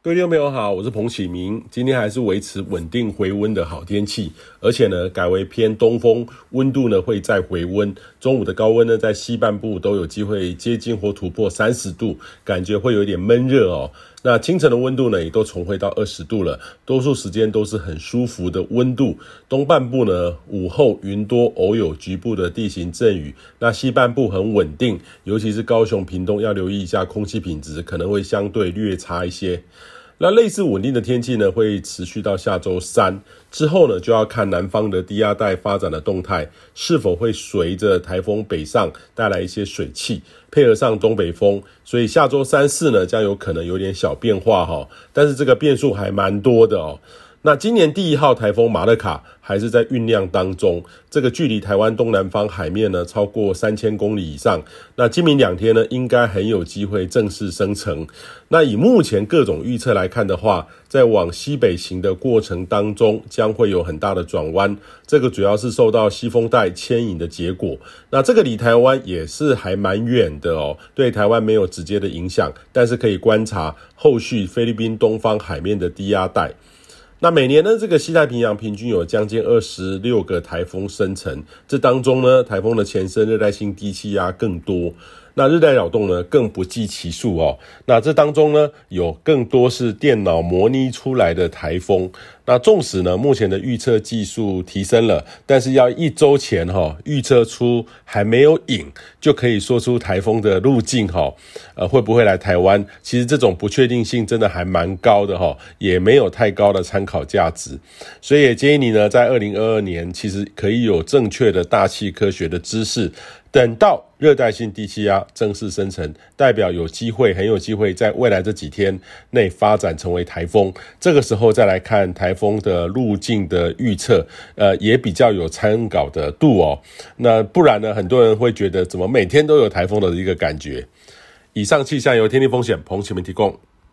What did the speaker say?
各位听众朋友好，我是彭启明。今天还是维持稳定回温的好天气，而且呢改为偏东风，温度呢会再回温。中午的高温呢在西半部都有机会接近或突破三十度，感觉会有一点闷热哦。那清晨的温度呢也都重回到二十度了，多数时间都是很舒服的温度。东半部呢午后云多，偶有局部的地形阵雨。那西半部很稳定，尤其是高雄、屏东要留意一下空气品质，可能会相对略差一些。那类似稳定的天气呢，会持续到下周三之后呢，就要看南方的低压带发展的动态，是否会随着台风北上带来一些水汽，配合上东北风，所以下周三四呢，将有可能有点小变化哈，但是这个变数还蛮多的哦。那今年第一号台风马勒卡还是在酝酿当中，这个距离台湾东南方海面呢超过三千公里以上。那今明两天呢，应该很有机会正式生成。那以目前各种预测来看的话，在往西北行的过程当中，将会有很大的转弯。这个主要是受到西风带牵引的结果。那这个离台湾也是还蛮远的哦，对台湾没有直接的影响，但是可以观察后续菲律宾东方海面的低压带。那每年呢，这个西太平洋平均有将近二十六个台风生成，这当中呢，台风的前身热带性低气压更多。那热带扰动呢，更不计其数哦。那这当中呢，有更多是电脑模拟出来的台风。那纵使呢，目前的预测技术提升了，但是要一周前哈预测出还没有影，就可以说出台风的路径哈，呃，会不会来台湾？其实这种不确定性真的还蛮高的哈，也没有太高的参考价值。所以也建议你呢，在二零二二年，其实可以有正确的大气科学的知识。等到热带性低气压正式生成，代表有机会，很有机会在未来这几天内发展成为台风。这个时候再来看台风的路径的预测，呃，也比较有参考的度哦。那不然呢，很多人会觉得怎么每天都有台风的一个感觉。以上气象由天地风险彭启明提供。